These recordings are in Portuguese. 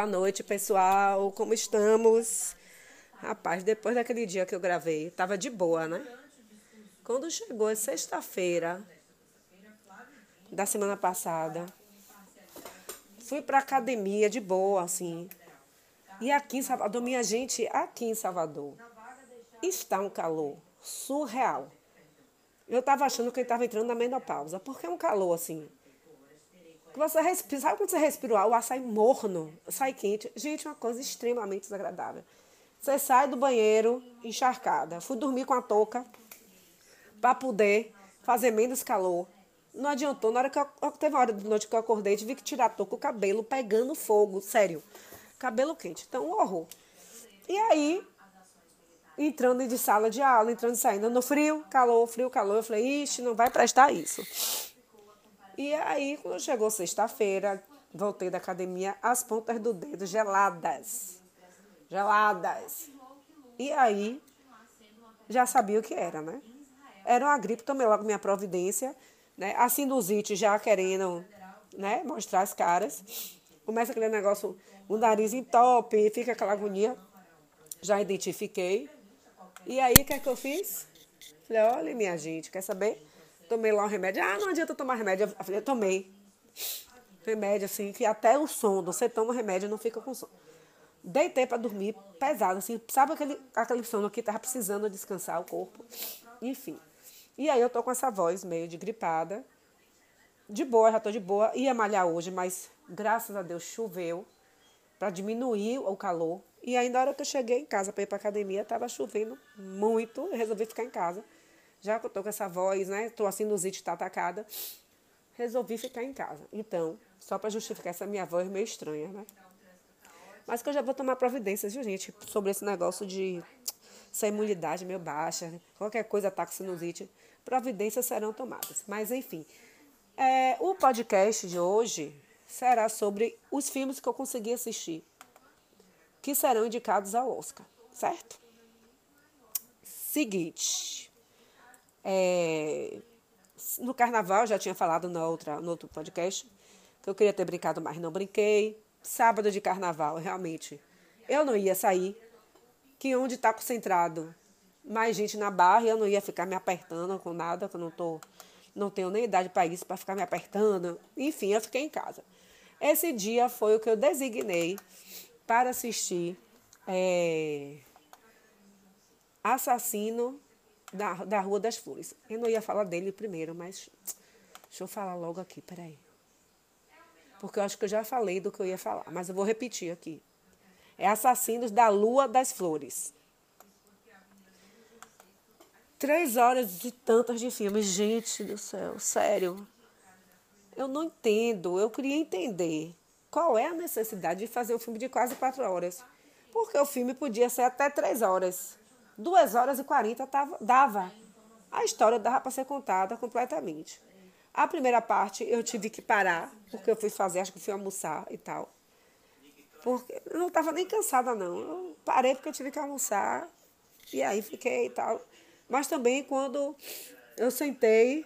Boa noite, pessoal. Como estamos? Rapaz, depois daquele dia que eu gravei, tava de boa, né? Quando chegou a sexta-feira da semana passada, fui pra academia de boa, assim. E aqui em Salvador, minha gente, aqui em Salvador, está um calor surreal. Eu tava achando que ele tava entrando na menopausa, porque é um calor assim que você respira, sabe quando você respira o ar, o ar sai morno, sai quente? Gente, uma coisa extremamente desagradável. Você sai do banheiro encharcada. Fui dormir com a touca para poder fazer menos calor. Não adiantou. Na hora que eu, teve uma hora de noite que eu acordei, tive que tirar a touca, o cabelo pegando fogo, sério. Cabelo quente. Então, um horror. E aí, entrando de sala de aula, entrando e saindo no frio, calor, frio, calor, eu falei, ixi, não vai prestar isso. E aí, quando chegou sexta-feira, voltei da academia, as pontas do dedo geladas. Geladas. E aí, já sabia o que era, né? Era uma gripe, tomei logo minha providência, né? A sinusite já querendo, né, mostrar as caras. Começa aquele negócio, o nariz entope, fica aquela agonia. Já identifiquei. E aí, o que é que eu fiz? Falei, olha, minha gente, quer saber? Tomei lá um remédio. Ah, não adianta tomar remédio. Eu eu tomei. Remédio, assim, que até o sono. Você toma remédio não fica com sono. Deitei para dormir, pesado, assim. Sabe aquele, aquele sono que tava precisando descansar o corpo? Enfim. E aí eu tô com essa voz meio de gripada. De boa, já tô de boa. Ia malhar hoje, mas graças a Deus choveu para diminuir o calor. E ainda na hora que eu cheguei em casa para ir para academia, tava chovendo muito. Eu resolvi ficar em casa. Já que eu tô com essa voz, né? Tô assim, sinusite tá atacada. Resolvi ficar em casa. Então, só para justificar essa minha voz meio estranha, né? Mas que eu já vou tomar providências, viu, gente? Sobre esse negócio de essa imunidade meio baixa, qualquer coisa ataca sinusite. Providências serão tomadas. Mas, enfim. É, o podcast de hoje será sobre os filmes que eu consegui assistir, que serão indicados ao Oscar, certo? Seguinte. É, no carnaval, já tinha falado na outra, no outro podcast, que eu queria ter brincado, mas não brinquei. Sábado de carnaval, realmente, eu não ia sair. Que onde está concentrado mais gente na barra, eu não ia ficar me apertando com nada, que eu não, tô, não tenho nem idade para isso, para ficar me apertando. Enfim, eu fiquei em casa. Esse dia foi o que eu designei para assistir é, Assassino da, da Rua das Flores. Eu não ia falar dele primeiro, mas deixa eu falar logo aqui, peraí. Porque eu acho que eu já falei do que eu ia falar, mas eu vou repetir aqui. É Assassinos da Lua das Flores. Três horas e tantas de filme. Gente do céu, sério. Eu não entendo. Eu queria entender qual é a necessidade de fazer um filme de quase quatro horas. Porque o filme podia ser até três horas. Duas horas e quarenta dava. A história dava para ser contada completamente. A primeira parte eu tive que parar, porque eu fui fazer, acho que fui almoçar e tal. Porque eu não estava nem cansada, não. Eu parei porque eu tive que almoçar. E aí fiquei e tal. Mas também quando eu sentei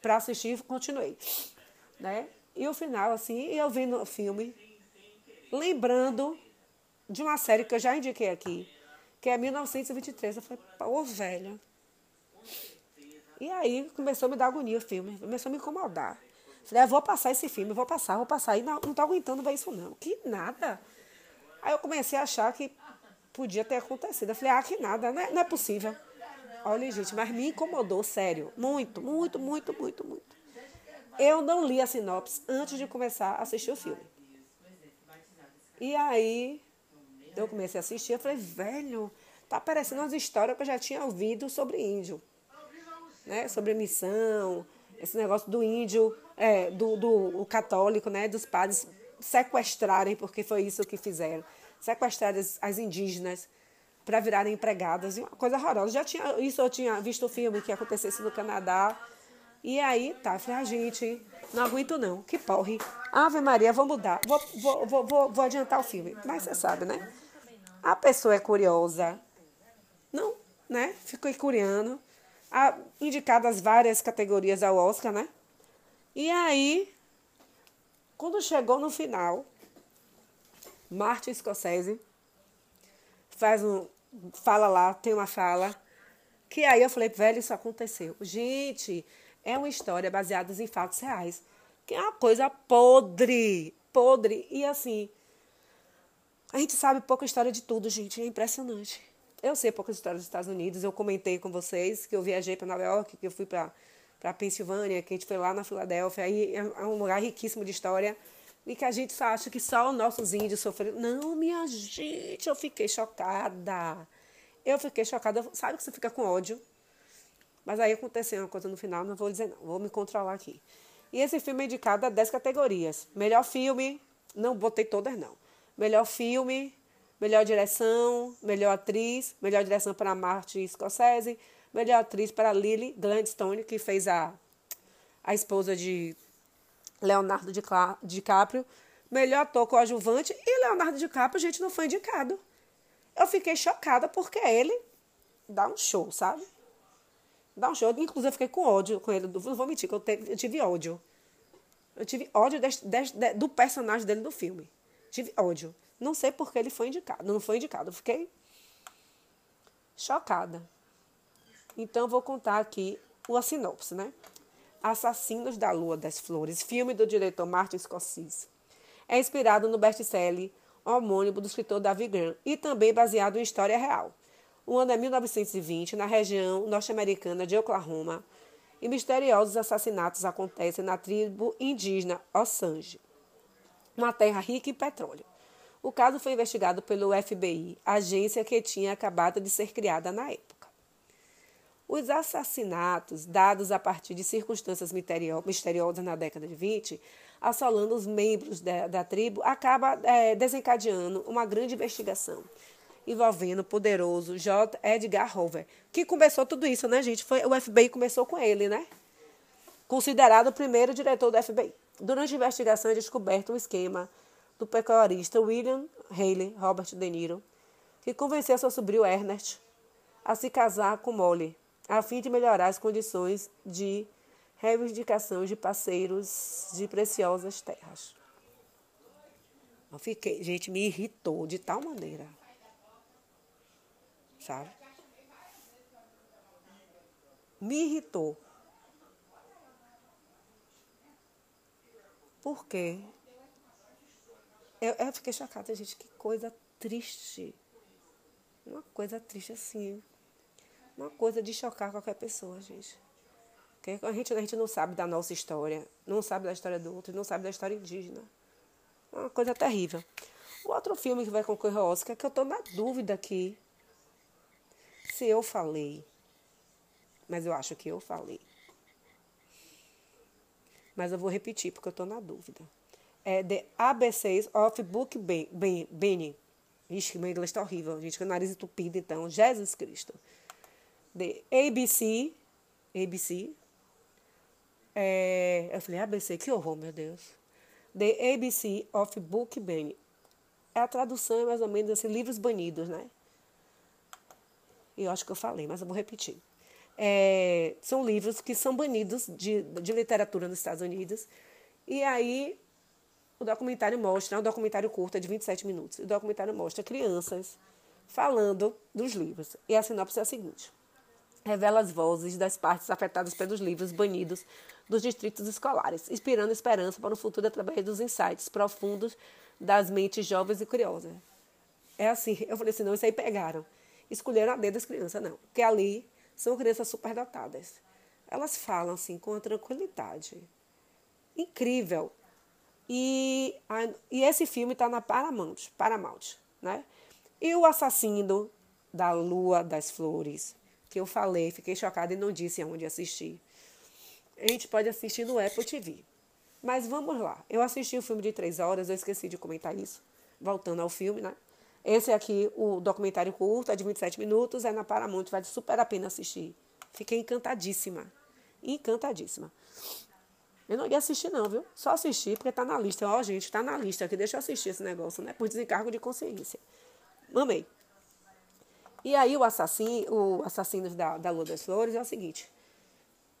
para assistir, continuei. Né? E o final, assim, eu vendo o filme, lembrando de uma série que eu já indiquei aqui, que é 1923. Eu falei, pô, velho. E aí começou a me dar agonia o filme, começou a me incomodar. Falei, ah, vou passar esse filme, vou passar, vou passar. E não, não tô aguentando ver isso não. Que nada. Aí eu comecei a achar que podia ter acontecido. Eu falei, ah, que nada, não é, não é possível. Olha, gente, mas me incomodou, sério. Muito, muito, muito, muito, muito. Eu não li a sinopse antes de começar a assistir o filme. E aí, eu comecei a assistir, eu falei, velho, tá parecendo umas histórias que eu já tinha ouvido sobre índio. Né? Sobre missão, esse negócio do índio, é, do, do católico, né? Dos padres sequestrarem, porque foi isso que fizeram. Sequestrar as, as indígenas para virarem empregadas. Uma coisa horrorosa. Já tinha, isso eu tinha visto o filme que acontecesse no Canadá. E aí, tá, falei, ah, gente, não aguento não, que porre. Ave Maria, vou mudar, vou, vou, vou, vou adiantar o filme. Mas você sabe, né? A pessoa é curiosa. Não, né? Ficou curiando. Indicadas várias categorias ao Oscar, né? E aí, quando chegou no final, Martin Scorsese faz um. Fala lá, tem uma fala. Que aí eu falei, velho, isso aconteceu. Gente, é uma história baseada em fatos reais. Que é uma coisa podre. Podre. E assim. A gente sabe pouca história de tudo, gente. É impressionante. Eu sei poucas histórias dos Estados Unidos. Eu comentei com vocês que eu viajei para Nova York, que eu fui para para Pensilvânia, que a gente foi lá na Filadélfia. Aí é um lugar riquíssimo de história e que a gente acha que só os nossos índios sofreram. Não, minha gente, eu fiquei chocada. Eu fiquei chocada. Sabe que você fica com ódio? Mas aí aconteceu uma coisa no final, não vou dizer não, vou me controlar aqui. E esse filme é indicado a 10 categorias. Melhor filme, não botei todas não. Melhor filme, melhor direção, melhor atriz, melhor direção para Martin Scorsese, melhor atriz para Lily Gladstone, que fez a, a esposa de Leonardo DiCaprio, melhor ator coadjuvante, e Leonardo DiCaprio, gente, não foi indicado. Eu fiquei chocada porque ele dá um show, sabe? Dá um show. Inclusive, eu fiquei com ódio com ele. Não vou mentir, que eu, teve, eu tive ódio. Eu tive ódio deste, deste, do personagem dele no filme. Tive ódio. Não sei porque ele foi indicado. Não foi indicado. Fiquei chocada. Então, vou contar aqui o sinopse, né? Assassinos da Lua das Flores, filme do diretor Martin Scorsese. É inspirado no best-seller homônimo do escritor David Graham e também baseado em história real. O ano é 1920, na região norte-americana de Oklahoma, e misteriosos assassinatos acontecem na tribo indígena Ossange, uma terra rica em petróleo. O caso foi investigado pelo FBI, agência que tinha acabado de ser criada na época. Os assassinatos, dados a partir de circunstâncias misteriosas na década de 20, assolando os membros da, da tribo, acaba é, desencadeando uma grande investigação envolvendo o poderoso J. Edgar Hoover, que começou tudo isso, né, gente? Foi, o FBI começou com ele, né? Considerado o primeiro diretor do FBI. Durante a investigação é descoberto um esquema do pecuarista William Haley Robert De Niro, que convenceu seu sobrinho Ernest a se casar com Molly, a fim de melhorar as condições de reivindicação de parceiros de preciosas terras. Eu fiquei, gente, me irritou de tal maneira. Sabe? Me irritou. Por quê? Eu, eu fiquei chocada, gente. Que coisa triste. Uma coisa triste assim uma coisa de chocar qualquer pessoa, gente. Porque a gente, a gente não sabe da nossa história, não sabe da história do outro, não sabe da história indígena. Uma coisa terrível. O outro filme que vai concorrer ao Oscar, que eu estou na dúvida aqui se eu falei. Mas eu acho que eu falei. Mas eu vou repetir, porque eu estou na dúvida. É The ABCs of Book Benny. Ixi, meu inglês está horrível, gente, com o nariz entupido, então. Jesus Cristo de ABC, ABC, é, eu falei, ABC, que horror, meu Deus. The ABC of Book Ban. É a tradução é mais ou menos assim, livros banidos, né? Eu acho que eu falei, mas eu vou repetir. É, são livros que são banidos de, de literatura nos Estados Unidos. E aí o documentário mostra, é um documentário curto, é de 27 minutos. O documentário mostra crianças falando dos livros. E a sinopse é a seguinte revela as vozes das partes afetadas pelos livros banidos dos distritos escolares, inspirando esperança para o futuro através dos insights profundos das mentes jovens e curiosas. É assim, eu falei assim, não, isso aí pegaram. Escolheram a dedo das crianças, não. Porque ali são crianças superdotadas. Elas falam assim com uma tranquilidade. Incrível. E, a, e esse filme está na Paramount, Paramount, né? E o assassino da Lua das Flores, que eu falei, fiquei chocada e não disse aonde assistir. A gente pode assistir no Apple TV. Mas vamos lá. Eu assisti o filme de três horas, eu esqueci de comentar isso. Voltando ao filme, né? Esse aqui, o documentário curto, é de 27 minutos, é na Paramount, vale super a pena assistir. Fiquei encantadíssima. Encantadíssima. Eu não ia assistir, não, viu? Só assistir porque tá na lista. Ó, gente, tá na lista aqui, deixa eu assistir esse negócio, né? Por desencargo de consciência. Amei. E aí o assassino, o Assassinos da, da Lua das Flores é o seguinte.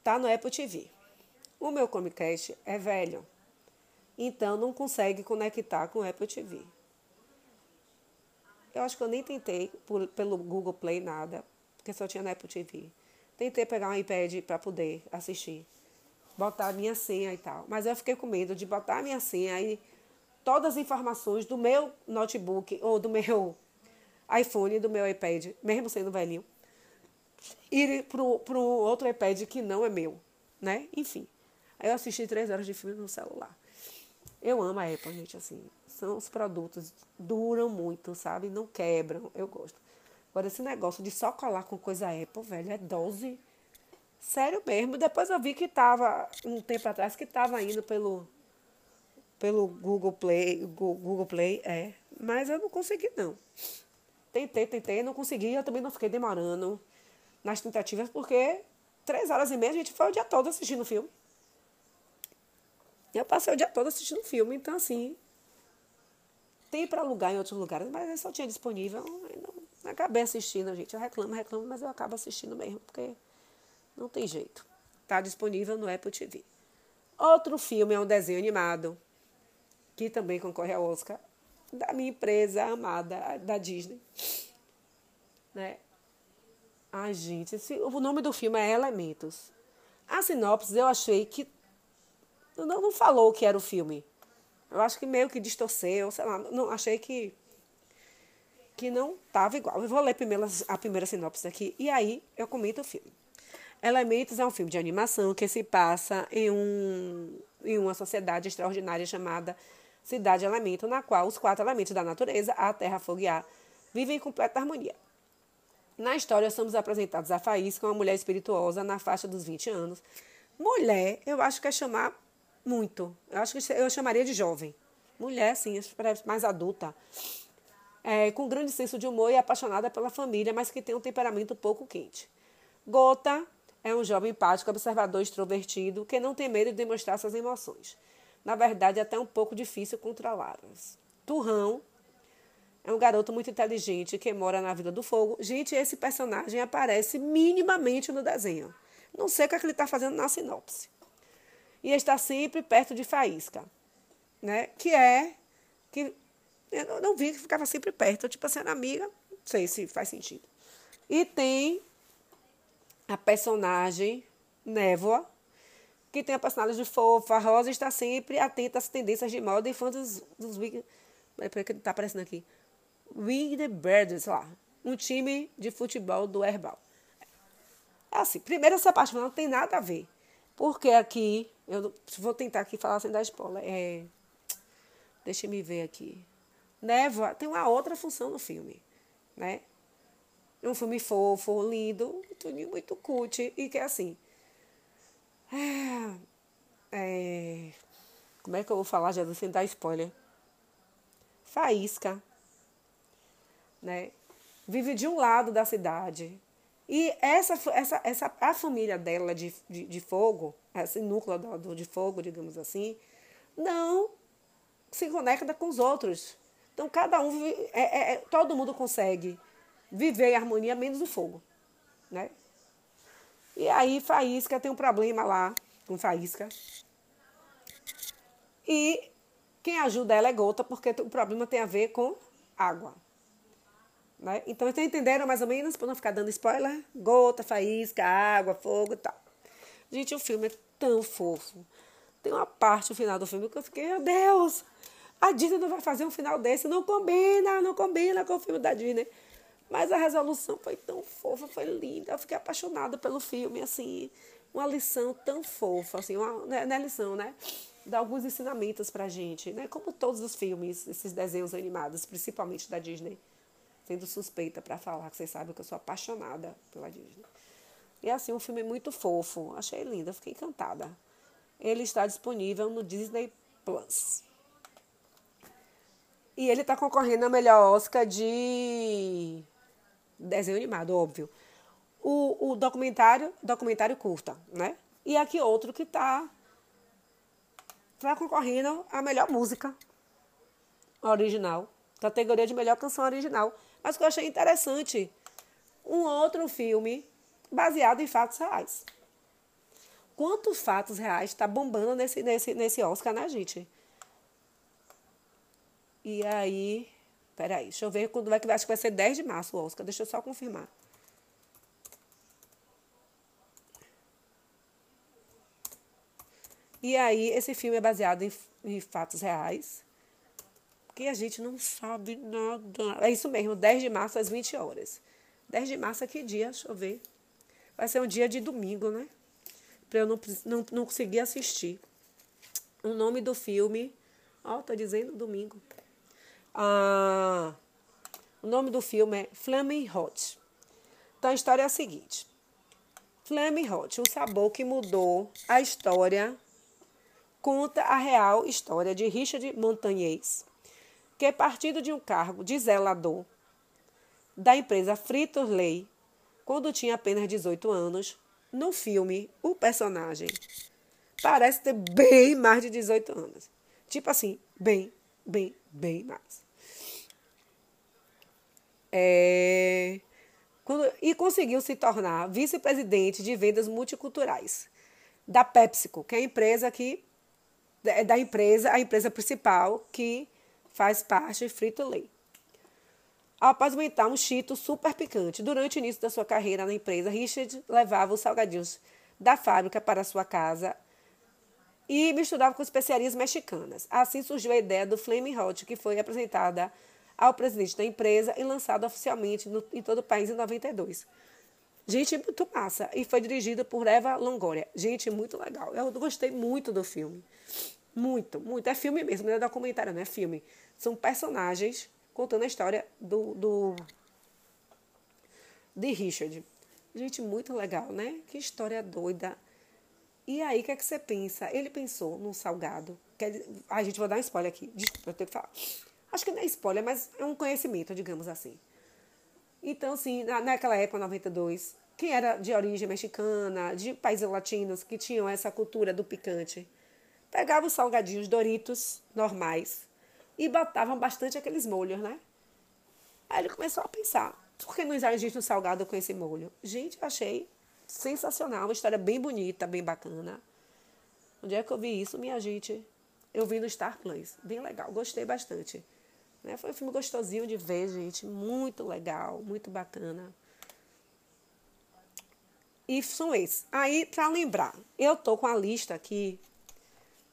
Tá no Apple TV. O meu Comcast é velho. Então não consegue conectar com o Apple TV. Eu acho que eu nem tentei por, pelo Google Play nada, porque só tinha na Apple TV. Tentei pegar um iPad para poder assistir, botar a minha senha e tal. Mas eu fiquei com medo de botar a minha senha e todas as informações do meu notebook ou do meu iPhone, do meu iPad, mesmo sendo velhinho, ir para um outro iPad que não é meu, né? Enfim. Aí eu assisti três horas de filme no celular. Eu amo a Apple, gente, assim. São os produtos, duram muito, sabe? Não quebram, eu gosto. Agora, esse negócio de só colar com coisa Apple, velho, é dose. Sério mesmo. Depois eu vi que tava, um tempo atrás, que tava indo pelo, pelo Google Play, Google Play, é. Mas eu não consegui, não. Tentei, tentei, não consegui. Eu também não fiquei demorando nas tentativas, porque três horas e meia a gente foi o dia todo assistindo filme. Eu passei o dia todo assistindo filme, então assim. Tem para alugar em outros lugares, mas eu só tinha disponível. Não, acabei assistindo, gente. Eu reclamo, reclamo, mas eu acabo assistindo mesmo, porque não tem jeito. Está disponível no Apple TV. Outro filme é um desenho animado, que também concorre ao Oscar, da minha empresa amada, da Disney. Né? Ai, gente, esse, o nome do filme é Elementos. A sinopse eu achei que. Não, não falou o que era o filme. Eu acho que meio que distorceu, sei lá. Não, achei que. Que não estava igual. Eu vou ler primeiro a primeira sinopse aqui e aí eu comento o filme. Elementos é um filme de animação que se passa em, um, em uma sociedade extraordinária chamada Cidade Elemento, na qual os quatro elementos da natureza, a terra, fogo e ar, vivem em completa harmonia. Na história, somos apresentados a Faísca, uma mulher espirituosa na faixa dos 20 anos. Mulher, eu acho que é chamar muito. Eu acho que eu chamaria de jovem. Mulher, sim, mais adulta. É, com grande senso de humor e apaixonada pela família, mas que tem um temperamento pouco quente. Gota é um jovem empático, observador extrovertido, que não tem medo de demonstrar suas emoções. Na verdade, é até um pouco difícil controlá-las. Turrão é um garoto muito inteligente que mora na Vila do Fogo. Gente, esse personagem aparece minimamente no desenho. Não sei o que, é que ele está fazendo na sinopse. E está sempre perto de Faísca, né? Que é que eu não vi que ficava sempre perto, tipo sendo assim, amiga, não sei se faz sentido. E tem a personagem Névoa, que tem a personagem de fofa. Rosa está sempre atenta às tendências de moda e fã dos, dos é porque está aparecendo aqui. Wing the Birds lá. Um time de futebol do Herbal. É assim, primeiro essa parte não tem nada a ver. Porque aqui, eu vou tentar aqui falar sem dar spoiler. É, deixa me ver aqui. Névoa tem uma outra função no filme, né? É um filme fofo, lindo, muito, muito cult e que é assim. É, é, como é que eu vou falar, Jesus, sem dar spoiler? Faísca né? Vive de um lado da cidade. E essa, essa, essa, a família dela de, de, de fogo, esse núcleo do, de fogo, digamos assim, não se conecta com os outros. Então, cada um, é, é, é, todo mundo consegue viver em harmonia, menos o fogo, né? E aí, Faísca tem um problema lá com Faísca. E quem ajuda ela é Gota, porque o problema tem a ver com água. Né? Então, vocês entenderam mais ou menos, para não ficar dando spoiler? Gota, faísca, água, fogo e tal. Gente, o filme é tão fofo. Tem uma parte no final do filme que eu fiquei, meu Deus, a Disney não vai fazer um final desse. Não combina, não combina com o filme da Disney. Mas a resolução foi tão fofa, foi linda. Eu fiquei apaixonada pelo filme, assim, uma lição tão fofa, assim, uma, não é lição, né? Dá alguns ensinamentos pra gente, né? Como todos os filmes, esses desenhos animados, principalmente da Disney sendo suspeita para falar, que vocês sabem que eu sou apaixonada pela Disney. E assim, um filme muito fofo. Achei lindo, fiquei encantada. Ele está disponível no Disney Plus. E ele está concorrendo ao melhor Oscar de desenho animado, óbvio. O, o documentário, documentário curta, né? E aqui outro que está tá concorrendo à melhor música original, categoria de melhor canção original. Mas que eu achei interessante, um outro filme baseado em fatos reais. Quantos fatos reais está bombando nesse, nesse, nesse Oscar, né, gente? E aí, Peraí, deixa eu ver quando vai que vai. Acho que vai ser 10 de março o Oscar. Deixa eu só confirmar. E aí, esse filme é baseado em, em fatos reais. Que a gente não sabe nada. É isso mesmo, 10 de março às 20 horas. 10 de março é que dia? Deixa eu ver. Vai ser um dia de domingo, né? Pra eu não, não, não conseguir assistir. O nome do filme. Ó, oh, tô dizendo domingo. Ah, o nome do filme é Flaming Hot. Então a história é a seguinte: Flaming Hot, um sabor que mudou a história, conta a real história de Richard Montagnez, que partido de um cargo de zelador da empresa Fritos Lay, quando tinha apenas 18 anos. No filme, o personagem parece ter bem mais de 18 anos. Tipo assim, bem, bem, bem mais. É, quando, e conseguiu se tornar vice-presidente de vendas multiculturais da PepsiCo, que é a empresa que é da empresa, a empresa principal que faz parte Frito Lay. Ao apazimentar um chito super picante, durante o início da sua carreira na empresa, Richard levava os salgadinhos da fábrica para sua casa e misturava com especiarias mexicanas. Assim surgiu a ideia do Flaming Hot, que foi apresentada ao presidente da empresa e lançado oficialmente no, em todo o país em 92. Gente, muito massa. E foi dirigido por Eva Longoria. Gente, muito legal. Eu gostei muito do filme. Muito, muito. É filme mesmo, não é documentário, não é filme. São personagens contando a história do, do de Richard. Gente, muito legal, né? Que história doida. E aí, o que é que você pensa? Ele pensou num salgado. A gente vai dar um spoiler aqui. Desculpa, eu tenho que falar. Acho que não é spoiler, mas é um conhecimento, digamos assim. Então, assim, na, naquela época, 92, quem era de origem mexicana, de países latinos que tinham essa cultura do picante, pegava os salgadinhos Doritos normais e botavam bastante aqueles molhos, né? Aí ele começou a pensar, por que não existe um salgado com esse molho? Gente, eu achei sensacional, uma história bem bonita, bem bacana. Onde é que eu vi isso, minha gente? Eu vi no Star Plus, bem legal, gostei bastante. Né? Foi um filme gostosinho de ver, gente, muito legal, muito bacana. E são esses. Aí, para lembrar, eu tô com a lista aqui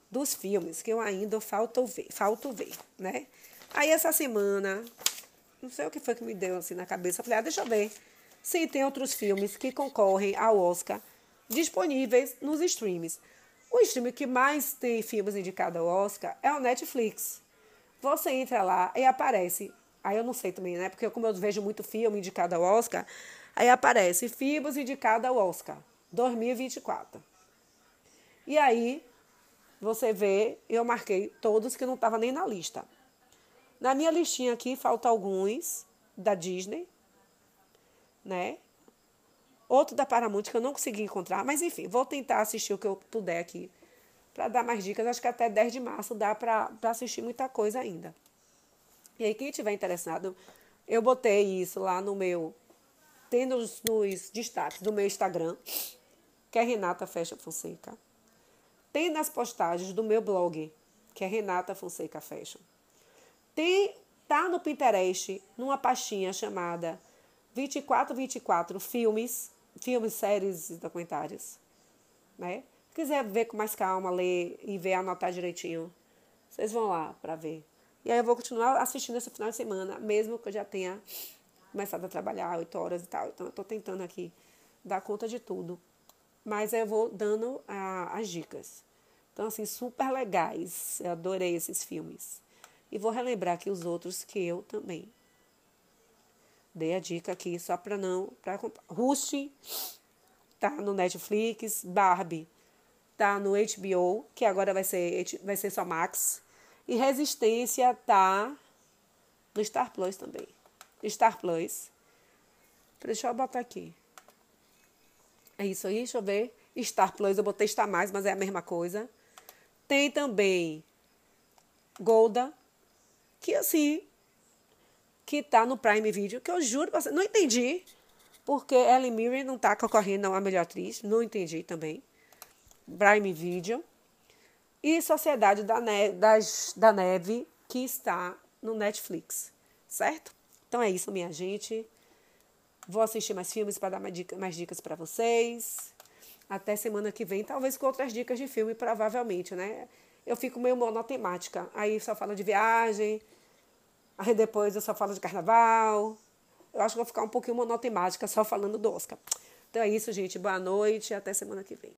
dos filmes que eu ainda falto ver, falto ver, né? Aí essa semana, não sei o que foi que me deu assim na cabeça, falei, ah, deixa eu ver se tem outros filmes que concorrem ao Oscar disponíveis nos streams. O stream que mais tem filmes indicados ao Oscar é o Netflix. Você entra lá e aparece. Aí eu não sei também, né? Porque como eu vejo muito filme indicado ao Oscar, aí aparece filmes indicados ao Oscar 2024. E aí você vê, eu marquei todos que não estavam nem na lista. Na minha listinha aqui falta alguns da Disney, né? Outro da Paramount que eu não consegui encontrar, mas enfim, vou tentar assistir o que eu puder aqui para dar mais dicas. Acho que até 10 de março dá para assistir muita coisa ainda. E aí, quem tiver interessado, eu botei isso lá no meu. Tem nos, nos destaques do meu Instagram, que é Renata Fecha Fonseca. Tem nas postagens do meu blog, que é Renata Fonseca Fashion. Tem, tá no Pinterest, numa pastinha chamada 2424 Filmes, filmes, séries e documentários. Né? Se quiser ver com mais calma, ler e ver, anotar direitinho, vocês vão lá para ver. E aí eu vou continuar assistindo esse final de semana, mesmo que eu já tenha começado a trabalhar oito horas e tal. Então eu estou tentando aqui dar conta de tudo mas eu vou dando a, as dicas. Então, assim, super legais. Eu adorei esses filmes. E vou relembrar aqui os outros que eu também dei a dica aqui, só para não. Pra, Rust tá no Netflix, Barbie tá no HBO, que agora vai ser, vai ser só Max. E Resistência tá no Star Plus também. Star Plus. Deixa eu botar aqui. É isso aí, deixa eu ver. Star Plus, eu botei Star Mais, mas é a mesma coisa. Tem também Golda, que assim, que tá no Prime Video, que eu juro pra você, não entendi, porque Ellen Mirren não tá concorrendo a melhor atriz, não entendi também. Prime Video. E Sociedade da das, da Neve, que está no Netflix. certo? Então é isso, minha gente. Vou assistir mais filmes para dar mais, dica, mais dicas para vocês. Até semana que vem, talvez com outras dicas de filme, provavelmente, né? Eu fico meio monotemática. Aí só falo de viagem, aí depois eu só falo de carnaval. Eu acho que vou ficar um pouquinho monotemática só falando do Oscar. Então é isso, gente. Boa noite até semana que vem.